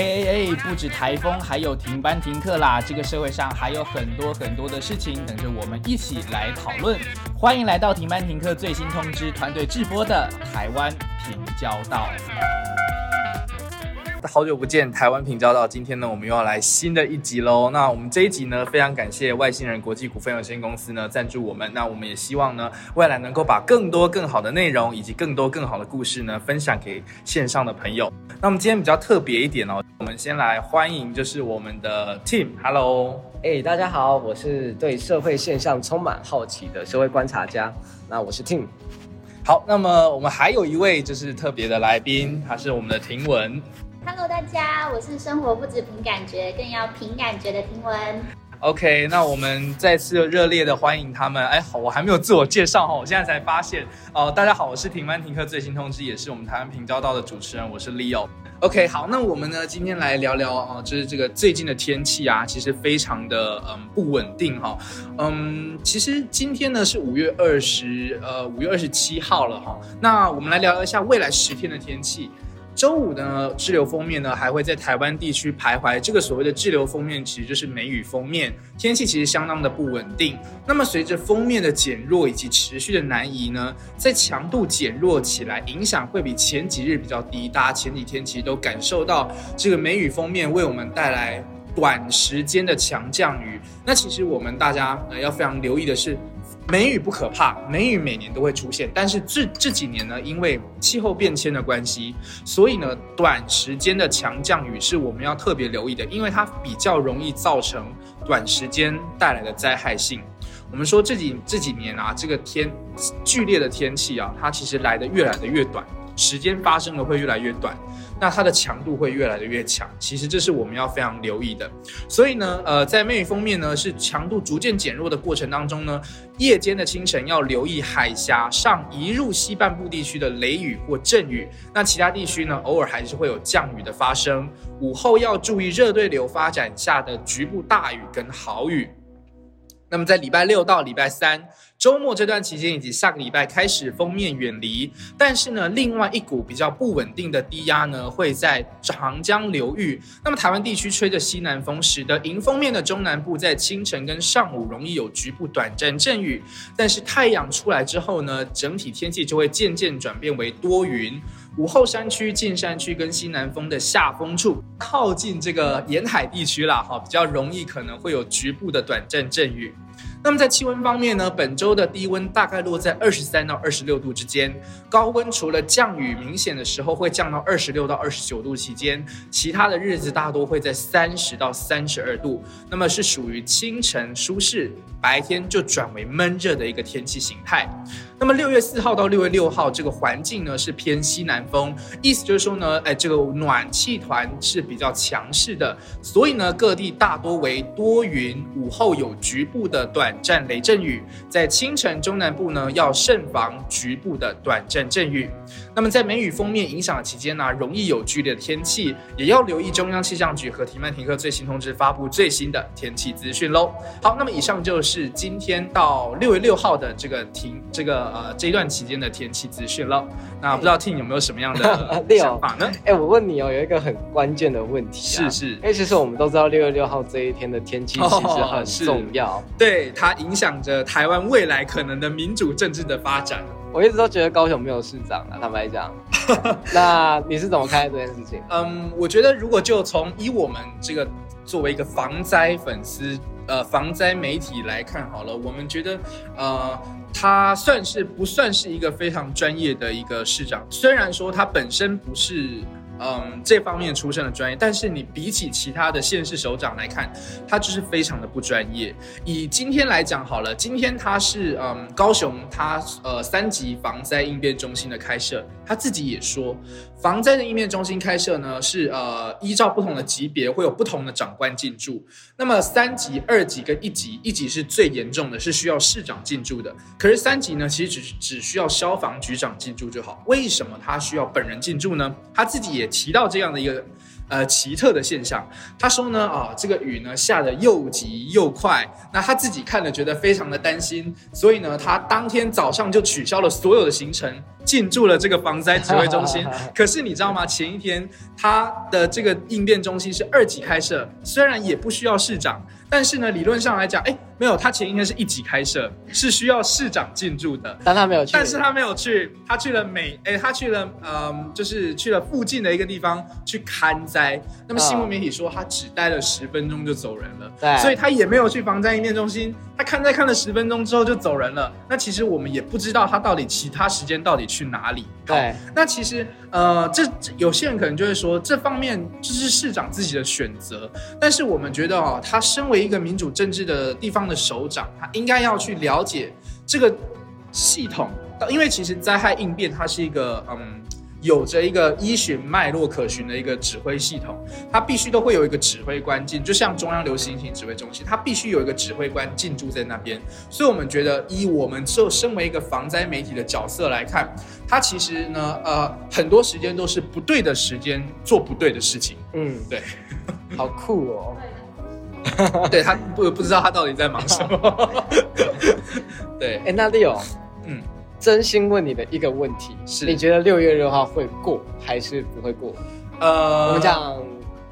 哎哎哎，不止台风，还有停班停课啦！这个社会上还有很多很多的事情等着我们一起来讨论。欢迎来到停班停课最新通知团队直播的台湾平交道。好久不见，台湾平交道。今天呢，我们又要来新的一集喽。那我们这一集呢，非常感谢外星人国际股份有限公司呢赞助我们。那我们也希望呢，未来能够把更多更好的内容以及更多更好的故事呢，分享给线上的朋友。那我们今天比较特别一点哦，我们先来欢迎就是我们的 Team。Hello，哎，大家好，我是对社会现象充满好奇的社会观察家。那我是 Team。好，那么我们还有一位就是特别的来宾，他是我们的婷文。Hello，大家，我是生活不止凭感觉，更要凭感觉的听闻。OK，那我们再次热烈的欢迎他们。哎，好，我还没有自我介绍哈，我现在才发现。哦，大家好，我是停班停课最新通知，也是我们台湾平交道的主持人，我是 Leo。OK，好，那我们呢今天来聊聊哦，就是这个最近的天气啊，其实非常的嗯不稳定哈。嗯，其实今天呢是五月二十呃五月二十七号了哈。那我们来聊一下未来十天的天气。周五呢，滞留封面呢还会在台湾地区徘徊。这个所谓的滞留封面，其实就是梅雨封面，天气其实相当的不稳定。那么随着封面的减弱以及持续的南移呢，在强度减弱起来，影响会比前几日比较低。大家前几天其实都感受到这个梅雨封面为我们带来短时间的强降雨。那其实我们大家呃要非常留意的是。梅雨不可怕，梅雨每年都会出现，但是这这几年呢，因为气候变迁的关系，所以呢，短时间的强降雨是我们要特别留意的，因为它比较容易造成短时间带来的灾害性。我们说这几这几年啊，这个天剧烈的天气啊，它其实来的越来的越短，时间发生的会越来越短。那它的强度会越来越强，其实这是我们要非常留意的。所以呢，呃，在梅雨封面呢是强度逐渐减弱的过程当中呢，夜间的清晨要留意海峡上移入西半部地区的雷雨或阵雨。那其他地区呢，偶尔还是会有降雨的发生。午后要注意热对流发展下的局部大雨跟豪雨。那么在礼拜六到礼拜三。周末这段期间以及下个礼拜开始封面远离，但是呢，另外一股比较不稳定的低压呢会在长江流域。那么台湾地区吹着西南风，使得迎风面的中南部在清晨跟上午容易有局部短暂阵雨。但是太阳出来之后呢，整体天气就会渐渐转变为多云。午后山区、近山区跟西南风的下风处，靠近这个沿海地区啦，哈，比较容易可能会有局部的短暂阵雨。那么在气温方面呢，本周的低温大概落在二十三到二十六度之间，高温除了降雨明显的时候会降到二十六到二十九度期间，其他的日子大多会在三十到三十二度，那么是属于清晨舒适，白天就转为闷热的一个天气形态。那么六月四号到六月六号这个环境呢是偏西南风，意思就是说呢，哎，这个暖气团是比较强势的，所以呢各地大多为多云，午后有局部的短。短暂雷阵雨，在清晨中南部呢要慎防局部的短暂阵雨。那么在梅雨封面影响的期间呢，容易有剧烈的天气，也要留意中央气象局和提曼停课最新通知发布最新的天气资讯喽。好，那么以上就是今天到六月六号的这个停这个呃这一段期间的天气资讯了。那不知道 T 有没有什么样的 想法呢？哎，我问你哦，有一个很关键的问题，啊是是，因为其实我们都知道六月六号这一天的天气其实很重要，对。它影响着台湾未来可能的民主政治的发展。我一直都觉得高雄没有市长啊，坦白讲。那你是怎么看这件事情？嗯，我觉得如果就从以我们这个作为一个防灾粉丝、呃防灾媒体来看好了，我们觉得呃他算是不算是一个非常专业的一个市长？虽然说他本身不是。嗯，这方面出身的专业，但是你比起其他的县市首长来看，他就是非常的不专业。以今天来讲好了，今天他是嗯高雄他呃三级防灾应变中心的开设，他自己也说。防灾的应变中心开设呢，是呃依照不同的级别会有不同的长官进驻。那么三级、二级跟一级，一级是最严重的，是需要市长进驻的。可是三级呢，其实只只需要消防局长进驻就好。为什么他需要本人进驻呢？他自己也提到这样的一个呃奇特的现象。他说呢，啊，这个雨呢下的又急又快，那他自己看了觉得非常的担心，所以呢，他当天早上就取消了所有的行程，进驻了这个防灾指挥中心。可是你知道吗？前一天他的这个应变中心是二级开设，虽然也不需要市长。但是呢，理论上来讲，哎，没有，他前一天是一级开设，是需要市长进驻的，但他没有去，但是他没有去，他去了美，哎，他去了，嗯，就是去了附近的一个地方去看灾。那么新闻媒体说他只待了十分钟就走人了，对，所以他也没有去防灾应变中心，他看灾看了十分钟之后就走人了。那其实我们也不知道他到底其他时间到底去哪里。对，那其实呃，这有些人可能就会说这方面这是市长自己的选择，但是我们觉得哦，他身为一个民主政治的地方的首长，他应该要去了解这个系统，因为其实灾害应变它是一个嗯。有着一个依循脉络可循的一个指挥系统，它必须都会有一个指挥官进，就像中央流行疫情指挥中心，它必须有一个指挥官进驻在那边。所以，我们觉得，以我们就身为一个防灾媒体的角色来看，它其实呢，呃，很多时间都是不对的时间做不对的事情。嗯，对，好酷哦。对他不不知道他到底在忙什么。对，哎，那 Leo，嗯。真心问你的一个问题是：你觉得六月六号会过还是不会过？呃，我们讲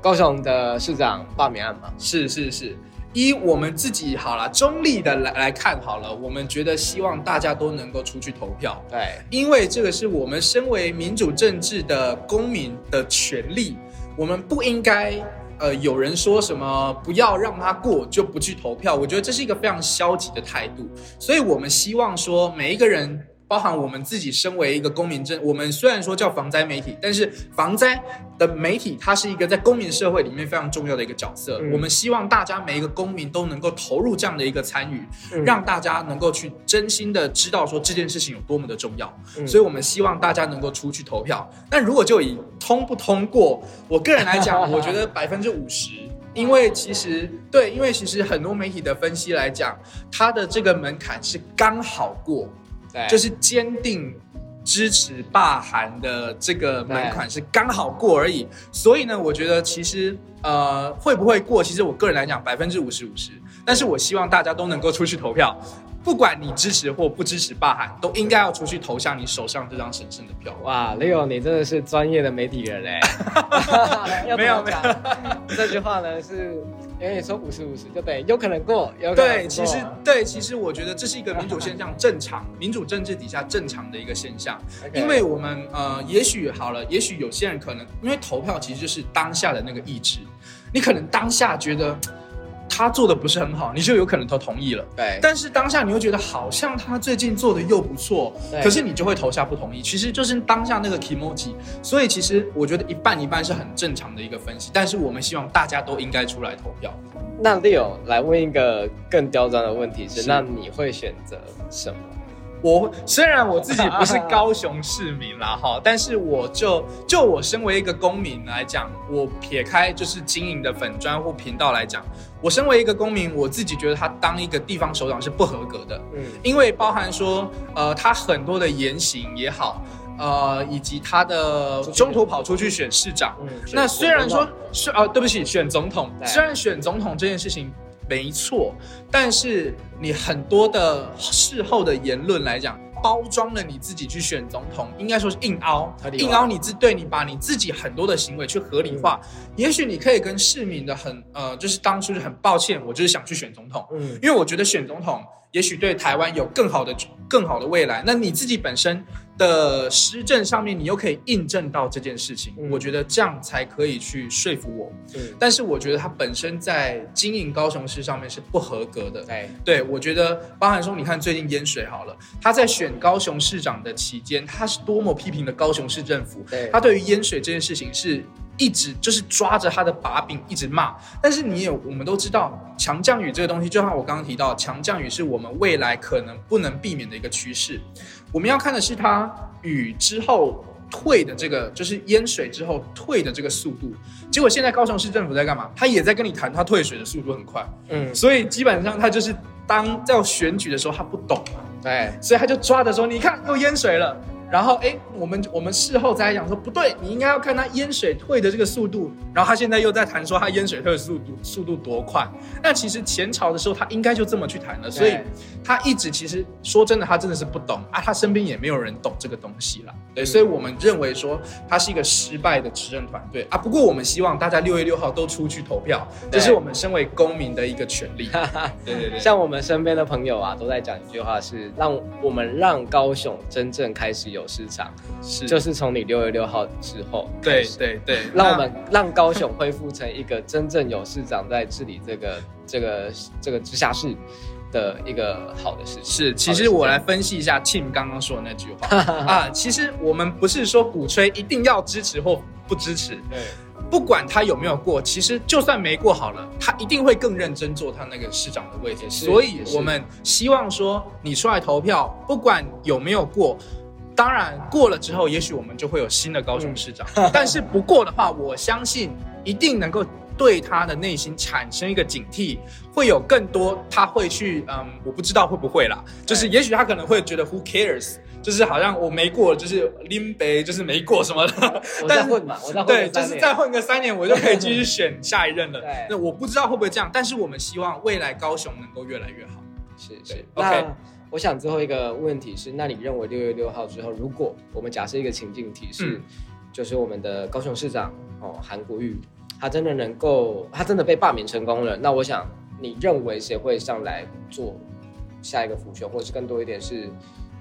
高雄的市长罢免案嘛。是是是，依我们自己好了，中立的来来看好了，我们觉得希望大家都能够出去投票。对，因为这个是我们身为民主政治的公民的权利，我们不应该呃有人说什么不要让他过就不去投票。我觉得这是一个非常消极的态度，所以我们希望说每一个人。包含我们自己身为一个公民证，我们虽然说叫防灾媒体，但是防灾的媒体它是一个在公民社会里面非常重要的一个角色。我们希望大家每一个公民都能够投入这样的一个参与，让大家能够去真心的知道说这件事情有多么的重要。所以我们希望大家能够出去投票。那如果就以通不通过，我个人来讲，我觉得百分之五十，因为其实对，因为其实很多媒体的分析来讲，它的这个门槛是刚好过。就是坚定支持罢韩的这个门槛是刚好过而已，所以呢，我觉得其实呃会不会过，其实我个人来讲百分之五十五十，但是我希望大家都能够出去投票。不管你支持或不支持罢韩，都应该要出去投下你手上这张神圣的票。哇，Leo，你真的是专业的媒体人 嘞！没有没有，这句话呢是因为说五十五十，就等于有可能过，有对，其实对，其实我觉得这是一个民主现象，正常民主政治底下正常的一个现象。因为我们呃，也许好了，也许有些人可能因为投票其实就是当下的那个意志，你可能当下觉得。他做的不是很好，你就有可能投同意了。对，但是当下你又觉得好像他最近做的又不错，可是你就会投下不同意。其实就是当下那个 emoji，所以其实我觉得一半一半是很正常的一个分析。但是我们希望大家都应该出来投票。那 Leo 来问一个更刁钻的问题是：那你会选择什么？我虽然我自己不是高雄市民啦哈，但是我就就我身为一个公民来讲，我撇开就是经营的粉砖或频道来讲，我身为一个公民，我自己觉得他当一个地方首长是不合格的，嗯，因为包含说呃他很多的言行也好，呃以及他的中途跑出去。选市长，那虽然说是啊对不起选总统，虽然选总统这件事情。没错，但是你很多的事后的言论来讲，包装了你自己去选总统，应该说是硬凹，硬凹你自对你把你自己很多的行为去合理化。也许你可以跟市民的很呃，就是当初是很抱歉，我就是想去选总统，嗯，因为我觉得选总统也许对台湾有更好的更好的未来。那你自己本身。的施政上面，你又可以印证到这件事情，我觉得这样才可以去说服我。嗯但是我觉得他本身在经营高雄市上面是不合格的。对，对我觉得包含说，你看最近淹水好了，他在选高雄市长的期间，他是多么批评的高雄市政府。他对于淹水这件事情是一直就是抓着他的把柄一直骂。但是你也我们都知道，强降雨这个东西，就像我刚刚提到，强降雨是我们未来可能不能避免的一个趋势。我们要看的是它雨之后退的这个，就是淹水之后退的这个速度。结果现在高雄市政府在干嘛？他也在跟你谈，他退水的速度很快。嗯，所以基本上他就是当在选举的时候他不懂嘛，对，所以他就抓着说，你看又淹水了。然后哎，我们我们事后再讲说不对，你应该要看他淹水退的这个速度。然后他现在又在谈说他淹水退的速度速度多快。那其实前朝的时候他应该就这么去谈了，所以他一直其实说真的，他真的是不懂啊，他身边也没有人懂这个东西了。对，所以我们认为说他是一个失败的执政团队啊。不过我们希望大家六月六号都出去投票，这是我们身为公民的一个权利。对对对，像我们身边的朋友啊，都在讲一句话，是让我们让高雄真正开始有市场，是就是从你六月六号之后，对对对，让我们让高雄恢复成一个真正有市长在治理这个这个这个直辖市的一个好的事情。是，其实我来分析一下 Tim 刚刚说的那句话 啊，其实我们不是说鼓吹一定要支持或不支持，对。不管他有没有过，其实就算没过好了，他一定会更认真做他那个市长的位置。所以，我们希望说你出来投票，不管有没有过，当然过了之后，也许我们就会有新的高雄市长。但是不过的话，我相信一定能够对他的内心产生一个警惕，会有更多他会去，嗯，我不知道会不会啦，就是也许他可能会觉得 Who cares。就是好像我没过，就是拎杯，就是没过什么的。但是混嘛，我在混。对，就是再混个三年，我就可以继续选下一任了。那我不知道会不会这样，但是我们希望未来高雄能够越来越好。是是。OK，我想最后一个问题是，那你认为六月六号之后，如果我们假设一个情境题是，就是我们的高雄市长哦韩国瑜，他真的能够，他真的被罢免成功了，那我想你认为谁会上来做下一个辅选，或者是更多一点是？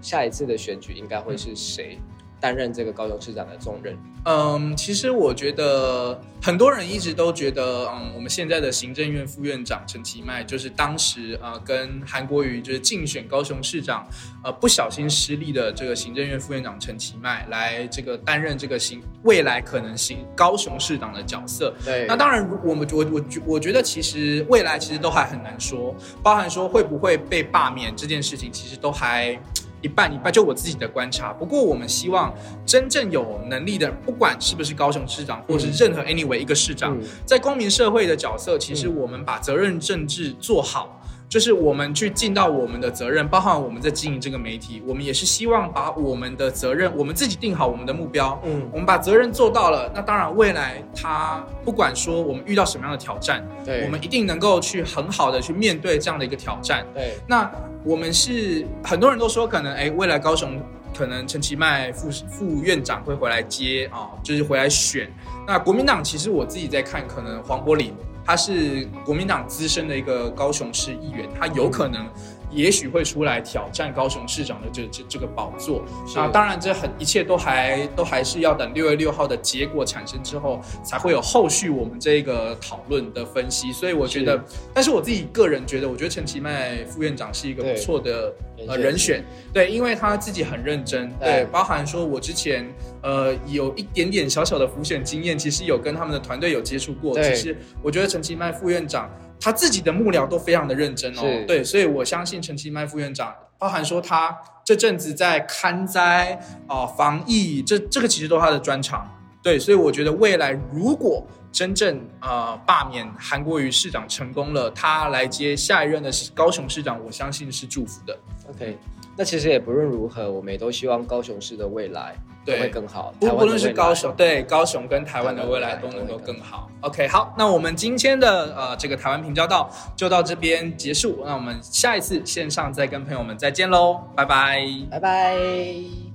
下一次的选举应该会是谁担任这个高雄市长的重任？嗯，其实我觉得很多人一直都觉得，嗯，我们现在的行政院副院长陈其迈，就是当时呃跟韩国瑜就是竞选高雄市长，呃不小心失利的这个行政院副院长陈其迈来这个担任这个行未来可能行高雄市长的角色。对，那当然，我们我我觉我觉得其实未来其实都还很难说，包含说会不会被罢免这件事情，其实都还。一半一半，就我自己的观察。不过，我们希望真正有能力的，不管是不是高雄市长，或是任何 anyway 一个市长，在公民社会的角色，其实我们把责任政治做好。就是我们去尽到我们的责任，包含我们在经营这个媒体，我们也是希望把我们的责任，我们自己定好我们的目标，嗯，我们把责任做到了，那当然未来他不管说我们遇到什么样的挑战，对，我们一定能够去很好的去面对这样的一个挑战，对。那我们是很多人都说可能哎，未来高雄可能陈其迈副副院长会回来接啊，就是回来选。那国民党其实我自己在看，可能黄柏林。他是国民党资深的一个高雄市议员，他有可能。也许会出来挑战高雄市长的这这这个宝座啊！当然，这很一切都还都还是要等六月六号的结果产生之后，才会有后续我们这个讨论的分析。所以我觉得，但是我自己个人觉得，我觉得陈其迈副院长是一个不错的呃人选。对，因为他自己很认真，对，包含说我之前呃有一点点小小的浮选经验，其实有跟他们的团队有接触过。其实我觉得陈其迈副院长。他自己的幕僚都非常的认真哦，对，所以我相信陈其迈副院长，包含说他这阵子在看灾啊、防疫，这这个其实都是他的专长，对，所以我觉得未来如果真正呃罢免韩国瑜市长成功了，他来接下一任的高雄市长，我相信是祝福的。OK，那其实也不论如何，我们也都希望高雄市的未来。对，会更好。不不论是高雄，对高雄跟台湾的未来都能够更好。OK，好，那我们今天的呃这个台湾平交道就到这边结束。那我们下一次线上再跟朋友们再见喽，拜拜，拜拜。